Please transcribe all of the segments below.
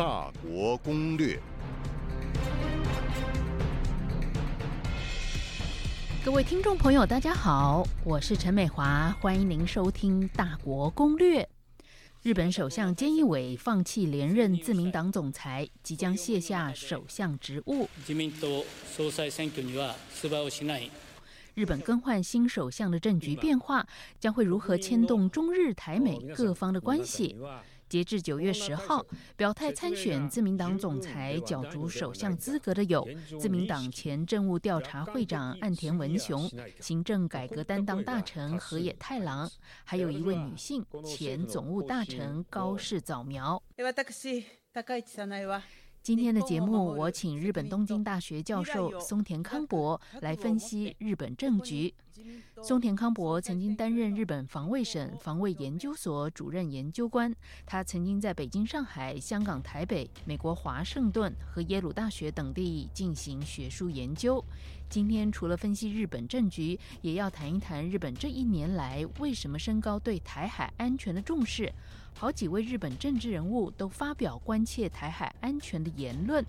大国攻略。各位听众朋友，大家好，我是陈美华，欢迎您收听《大国攻略》。日本首相菅义伟放弃连任自民党总裁，即将卸下首相职务。自民党総裁選挙には出馬をしない。日本更换新首相的政局变化，将会如何牵动中日台美各方的关系？ 截至九月十号，表态参选自民党总裁、角逐首相资格的有自民党前政务调查会长岸田文雄、行政改革担当大臣河野太郎，还有一位女性前总务大臣高市早苗。今天的节目，我请日本东京大学教授松田康博来分析日本政局。松田康博曾经担任日本防卫省防卫研究所主任研究官，他曾经在北京、上海、香港、台北、美国华盛顿和耶鲁大学等地进行学术研究。今天除了分析日本政局，也要谈一谈日本这一年来为什么升高对台海安全的重视。好几位日本政治人物都发表关切台海安全的言论。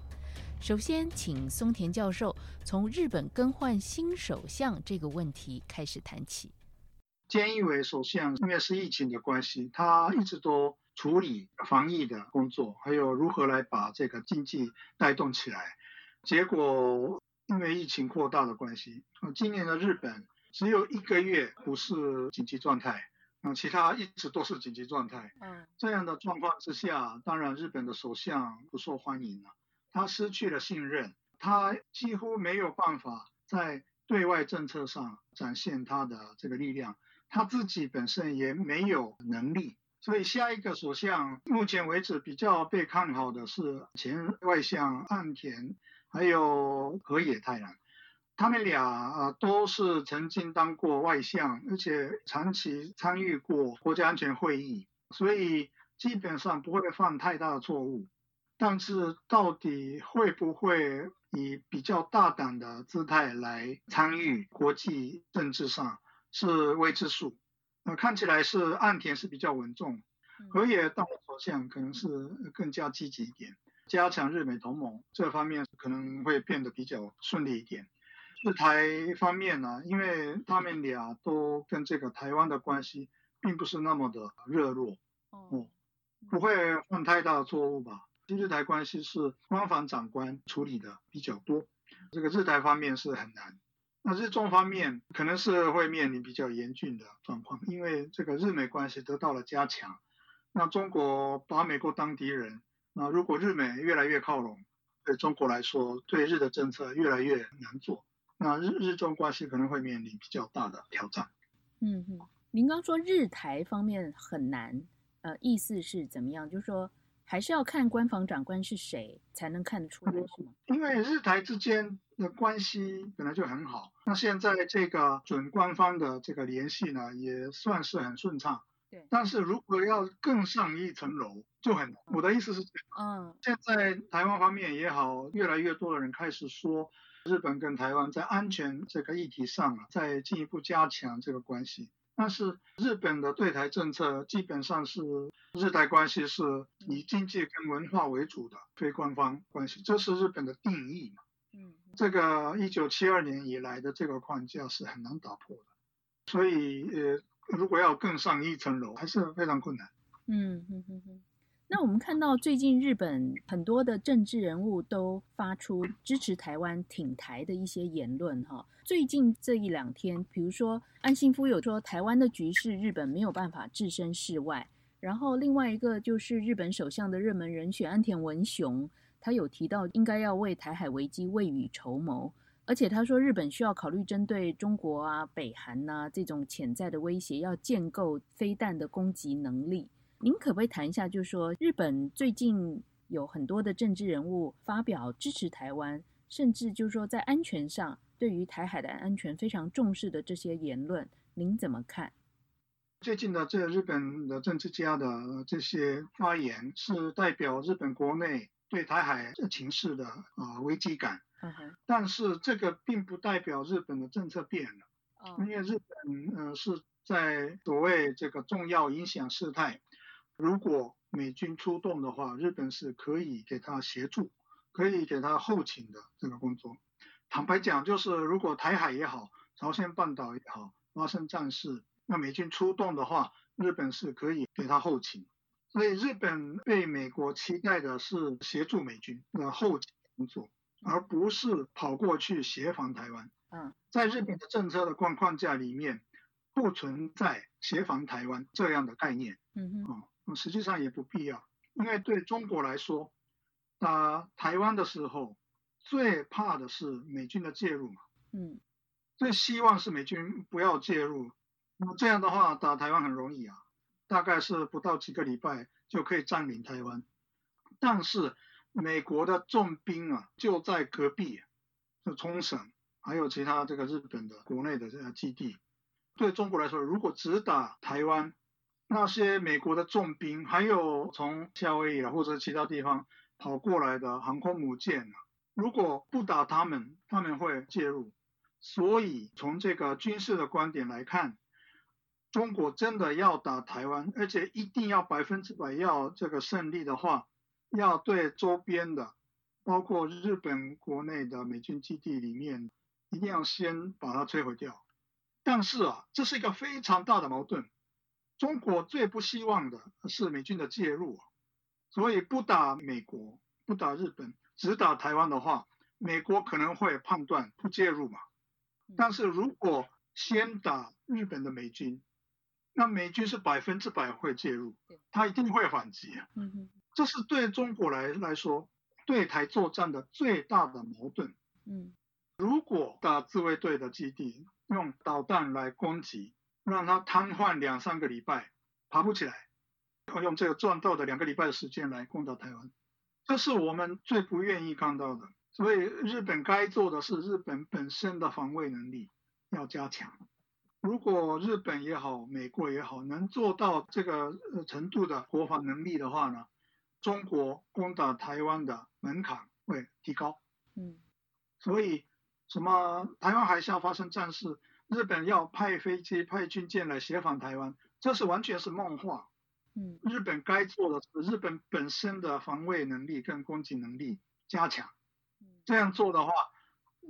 首先，请松田教授从日本更换新首相这个问题开始谈起。菅义伟首相因为是疫情的关系，他一直都处理防疫的工作，还有如何来把这个经济带动起来。结果因为疫情扩大的关系，今年的日本只有一个月不是紧急状态。嗯，其他一直都是紧急状态。嗯，这样的状况之下，当然日本的首相不受欢迎了，他失去了信任，他几乎没有办法在对外政策上展现他的这个力量，他自己本身也没有能力，所以下一个首相目前为止比较被看好的是前外相岸田，还有河野太郎。他们俩啊都是曾经当过外相，而且长期参与过国家安全会议，所以基本上不会犯太大的错误。但是到底会不会以比较大胆的姿态来参与国际政治上是未知数。那看起来是岸田是比较稳重，河野当首相可能是更加积极一点，加强日美同盟这方面可能会变得比较顺利一点。日台方面呢，因为他们俩都跟这个台湾的关系并不是那么的热络，哦，不会犯太大的错误吧？日台关系是官方长官处理的比较多，这个日台方面是很难。那日中方面可能是会面临比较严峻的状况，因为这个日美关系得到了加强，那中国把美国当敌人，那如果日美越来越靠拢，对中国来说，对日的政策越来越难做。那日日中关系可能会面临比较大的挑战。嗯哼，您刚说日台方面很难，呃，意思是怎么样？就是说还是要看官方长官是谁才能看得出来，是吗？因为日台之间的关系本来就很好，那现在这个准官方的这个联系呢，也算是很顺畅。对。但是如果要更上一层楼，就很……我的意思是，嗯，现在台湾方面也好，越来越多的人开始说。日本跟台湾在安全这个议题上啊，在进一步加强这个关系。但是日本的对台政策基本上是日台关系是以经济跟文化为主的非官方关系，这是日本的定义嘛。嗯，这个一九七二年以来的这个框架是很难打破的。所以呃，如果要更上一层楼，还是非常困难。嗯嗯嗯嗯。那我们看到最近日本很多的政治人物都发出支持台湾挺台的一些言论哈。最近这一两天，比如说安信夫有说台湾的局势日本没有办法置身事外，然后另外一个就是日本首相的热门人选安田文雄，他有提到应该要为台海危机未雨绸缪，而且他说日本需要考虑针对中国啊、北韩呐这种潜在的威胁，要建构飞弹的攻击能力。您可不可以谈一下，就是说日本最近有很多的政治人物发表支持台湾，甚至就是说在安全上对于台海的安全非常重视的这些言论，您怎么看？最近的这日本的政治家的这些发言，是代表日本国内对台海情势的啊危机感。但是这个并不代表日本的政策变了。哦。因为日本呃是在所谓这个重要影响事态。如果美军出动的话，日本是可以给他协助，可以给他后勤的这个工作。坦白讲，就是如果台海也好，朝鲜半岛也好发生战事，那美军出动的话，日本是可以给他后勤。所以日本被美国期待的是协助美军的后勤工作，而不是跑过去协防台湾。嗯，在日本的政策的框框架里面，不存在协防台湾这样的概念。嗯哼，哦，实际上也不必要，因为对中国来说，打台湾的时候，最怕的是美军的介入嘛。嗯，最希望是美军不要介入。那么这样的话，打台湾很容易啊。大概是不到几个礼拜就可以占领台湾，但是美国的重兵啊就在隔壁，就冲绳，还有其他这个日本的国内的这个基地。对中国来说，如果只打台湾，那些美国的重兵，还有从夏威夷或者其他地方跑过来的航空母舰，如果不打他们，他们会介入。所以从这个军事的观点来看。中国真的要打台湾，而且一定要百分之百要这个胜利的话，要对周边的，包括日本国内的美军基地里面，一定要先把它摧毁掉。但是啊，这是一个非常大的矛盾。中国最不希望的是美军的介入，所以不打美国，不打日本，只打台湾的话，美国可能会判断不介入嘛。但是如果先打日本的美军，那美军是百分之百会介入，他一定会反击啊。嗯哼，这是对中国来来说，对台作战的最大的矛盾。嗯，如果打自卫队的基地，用导弹来攻击，让他瘫痪两三个礼拜，爬不起来，要用这个赚到的两个礼拜的时间来攻打台湾，这是我们最不愿意看到的。所以日本该做的是，日本本身的防卫能力要加强。如果日本也好，美国也好，能做到这个程度的国防能力的话呢，中国攻打台湾的门槛会提高。嗯，所以什么台湾海峡发生战事，日本要派飞机、派军舰来协防台湾，这是完全是梦话。嗯，日本该做的是日本本身的防卫能力跟攻击能力加强。这样做的话，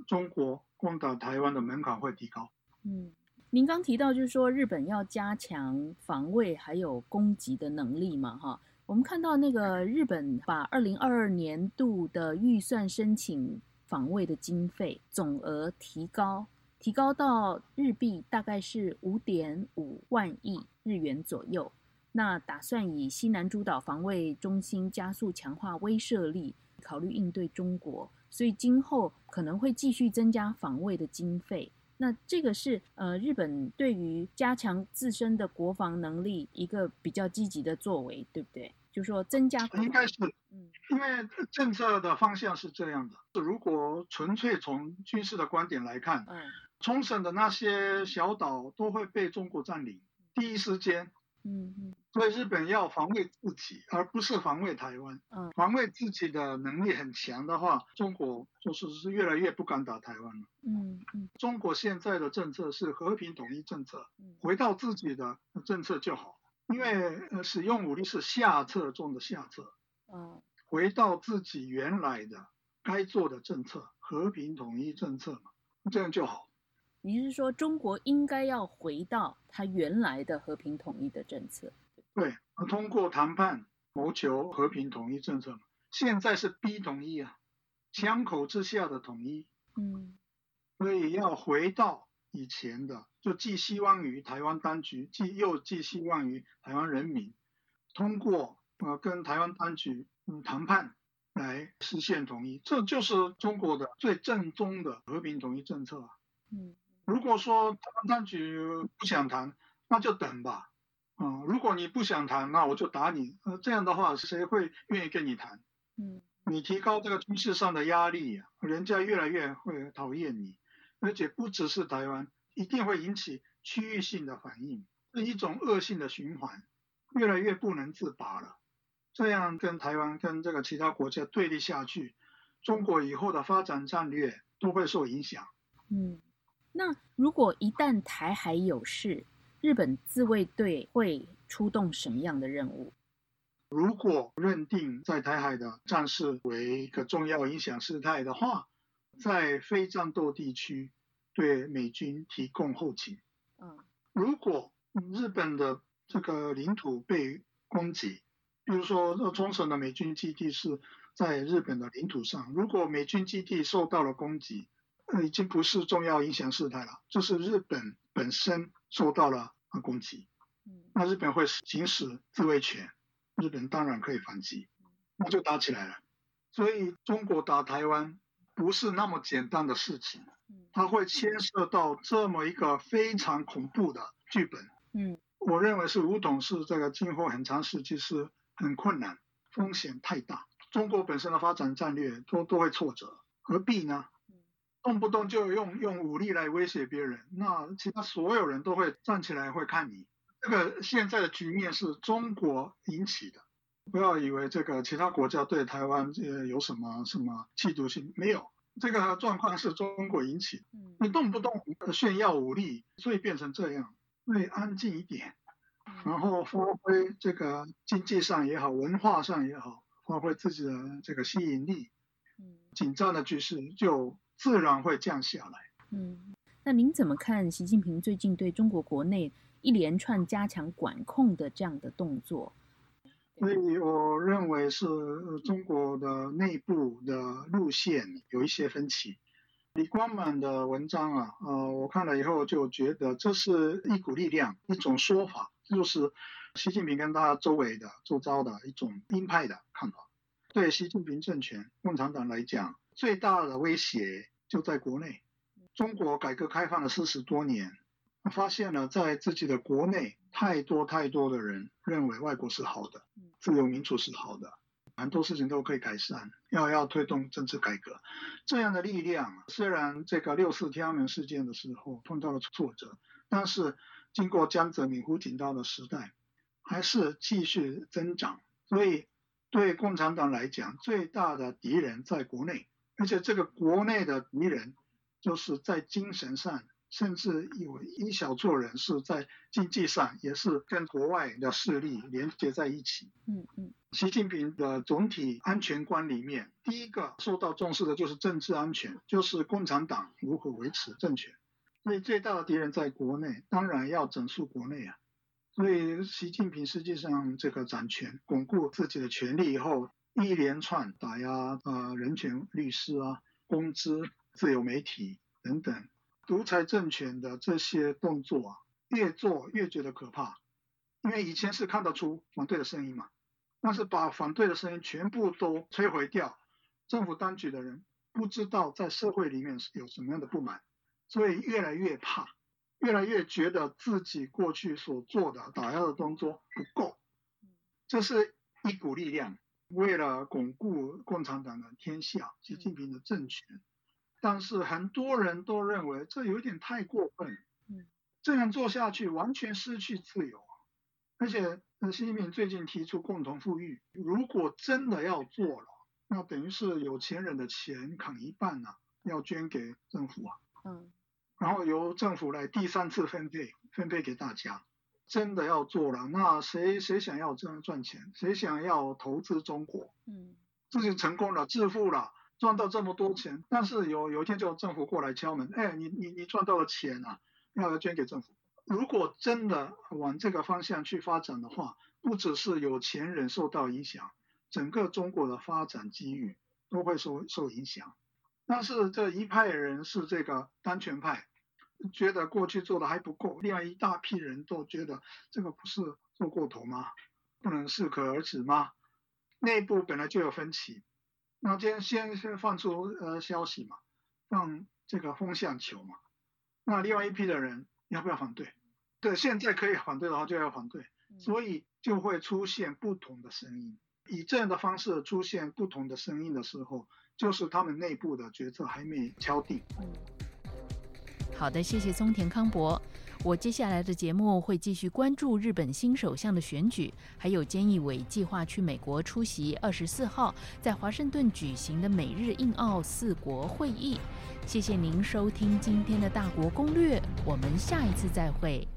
中国攻打台湾的门槛会提高。嗯。您刚提到，就是说日本要加强防卫还有攻击的能力嘛，哈。我们看到那个日本把二零二二年度的预算申请防卫的经费总额提高，提高到日币大概是五点五万亿日元左右。那打算以西南诸岛防卫中心加速强化威慑力，考虑应对中国，所以今后可能会继续增加防卫的经费。那这个是呃，日本对于加强自身的国防能力一个比较积极的作为，对不对？就是说增加应该是，嗯，因为政策的方向是这样的。如果纯粹从军事的观点来看，嗯，冲绳的那些小岛都会被中国占领，第一时间。嗯嗯，所以日本要防卫自己，而不是防卫台湾。嗯，防卫自己的能力很强的话，中国就是是越来越不敢打台湾了。嗯嗯，中国现在的政策是和平统一政策，回到自己的政策就好，因为呃使用武力是下策中的下策。嗯，回到自己原来的该做的政策，和平统一政策嘛，这样就好。你是说中国应该要回到它原来的和平统一的政策？对，通过谈判谋求和平统一政策嘛。现在是逼统一啊，枪口之下的统一。嗯，所以要回到以前的，就寄希望于台湾当局，寄又寄希望于台湾人民，通过呃跟台湾当局嗯谈判来实现统一，这就是中国的最正宗的和平统一政策啊。嗯。如果说台湾当局不想谈，那就等吧。啊，如果你不想谈，那我就打你。呃，这样的话，谁会愿意跟你谈？嗯，你提高这个军事上的压力，人家越来越会讨厌你，而且不只是台湾，一定会引起区域性的反应，是一种恶性的循环，越来越不能自拔了。这样跟台湾跟这个其他国家对立下去，中国以后的发展战略都会受影响。嗯。那如果一旦台海有事，日本自卫队会出动什么样的任务？如果认定在台海的战事为一个重要影响事态的话，在非战斗地区对美军提供后勤。嗯，如果日本的这个领土被攻击，比如说冲绳的美军基地是在日本的领土上，如果美军基地受到了攻击，已经不是重要影响事态了，就是日本本身受到了攻击。那日本会行使自卫权。日本当然可以反击，那就打起来了。所以中国打台湾不是那么简单的事情，它会牵涉到这么一个非常恐怖的剧本。嗯，我认为是吴董是这个今后很长时期是很困难，风险太大。中国本身的发展战略都都会挫折，何必呢？动不动就用用武力来威胁别人，那其他所有人都会站起来会看你。这个现在的局面是中国引起的，不要以为这个其他国家对台湾呃有什么什么嫉妒心，没有，这个状况是中国引起的。你动不动炫耀武力，所以变成这样，所以安静一点，然后发挥这个经济上也好，文化上也好，发挥自己的这个吸引力，紧张的局势就自然会降下来。嗯，那您怎么看习近平最近对中国国内？一连串加强管控的这样的动作，所以我认为是中国的内部的路线有一些分歧。李光满的文章啊，呃，我看了以后就觉得这是一股力量，一种说法，就是习近平跟他周围的周遭的一种鹰派的看法。对习近平政权、共产党来讲，最大的威胁就在国内。中国改革开放了四十多年。发现了，在自己的国内，太多太多的人认为外国是好的，自由民主是好的，很多事情都可以改善，要要推动政治改革。这样的力量，虽然这个六四天安门事件的时候碰到了挫折，但是经过江泽民、胡锦涛的时代，还是继续增长。所以，对共产党来讲，最大的敌人在国内，而且这个国内的敌人，就是在精神上。甚至有一小撮人是在经济上也是跟国外的势力连接在一起。嗯嗯，习近平的总体安全观里面，第一个受到重视的就是政治安全，就是共产党如何维持政权。所以最大的敌人在国内，当然要整肃国内啊。所以习近平实际上这个掌权、巩固自己的权力以后，一连串打压呃人权律师啊、工资、自由媒体等等。独裁政权的这些动作啊，越做越觉得可怕，因为以前是看得出反对的声音嘛，但是把反对的声音全部都摧毁掉，政府当局的人不知道在社会里面有什么样的不满，所以越来越怕，越来越觉得自己过去所做的打压的动作不够，这是一股力量，为了巩固共产党的天下，习近平的政权。但是很多人都认为这有点太过分，嗯，这样做下去完全失去自由，而且习近平最近提出共同富裕，如果真的要做了，那等于是有钱人的钱砍一半呢，要捐给政府啊，嗯，然后由政府来第三次分配，分配给大家，真的要做了，那谁谁想要这样赚钱，谁想要投资中国，嗯，自己成功了，致富了。赚到这么多钱，但是有有一天就政府过来敲门，哎，你你你赚到了钱啊，要要捐给政府。如果真的往这个方向去发展的话，不只是有钱人受到影响，整个中国的发展机遇都会受受影响。但是这一派人是这个当权派，觉得过去做的还不够，另外一大批人都觉得这个不是做过头吗？不能适可而止吗？内部本来就有分歧。那今天先先放出呃消息嘛，放这个风向球嘛。那另外一批的人要不要反对？对，现在可以反对的话就要反对，所以就会出现不同的声音。以这样的方式出现不同的声音的时候，就是他们内部的决策还没敲定。好的，谢谢松田康博。我接下来的节目会继续关注日本新首相的选举，还有菅义伟计划去美国出席二十四号在华盛顿举行的美日印澳四国会议。谢谢您收听今天的大国攻略，我们下一次再会。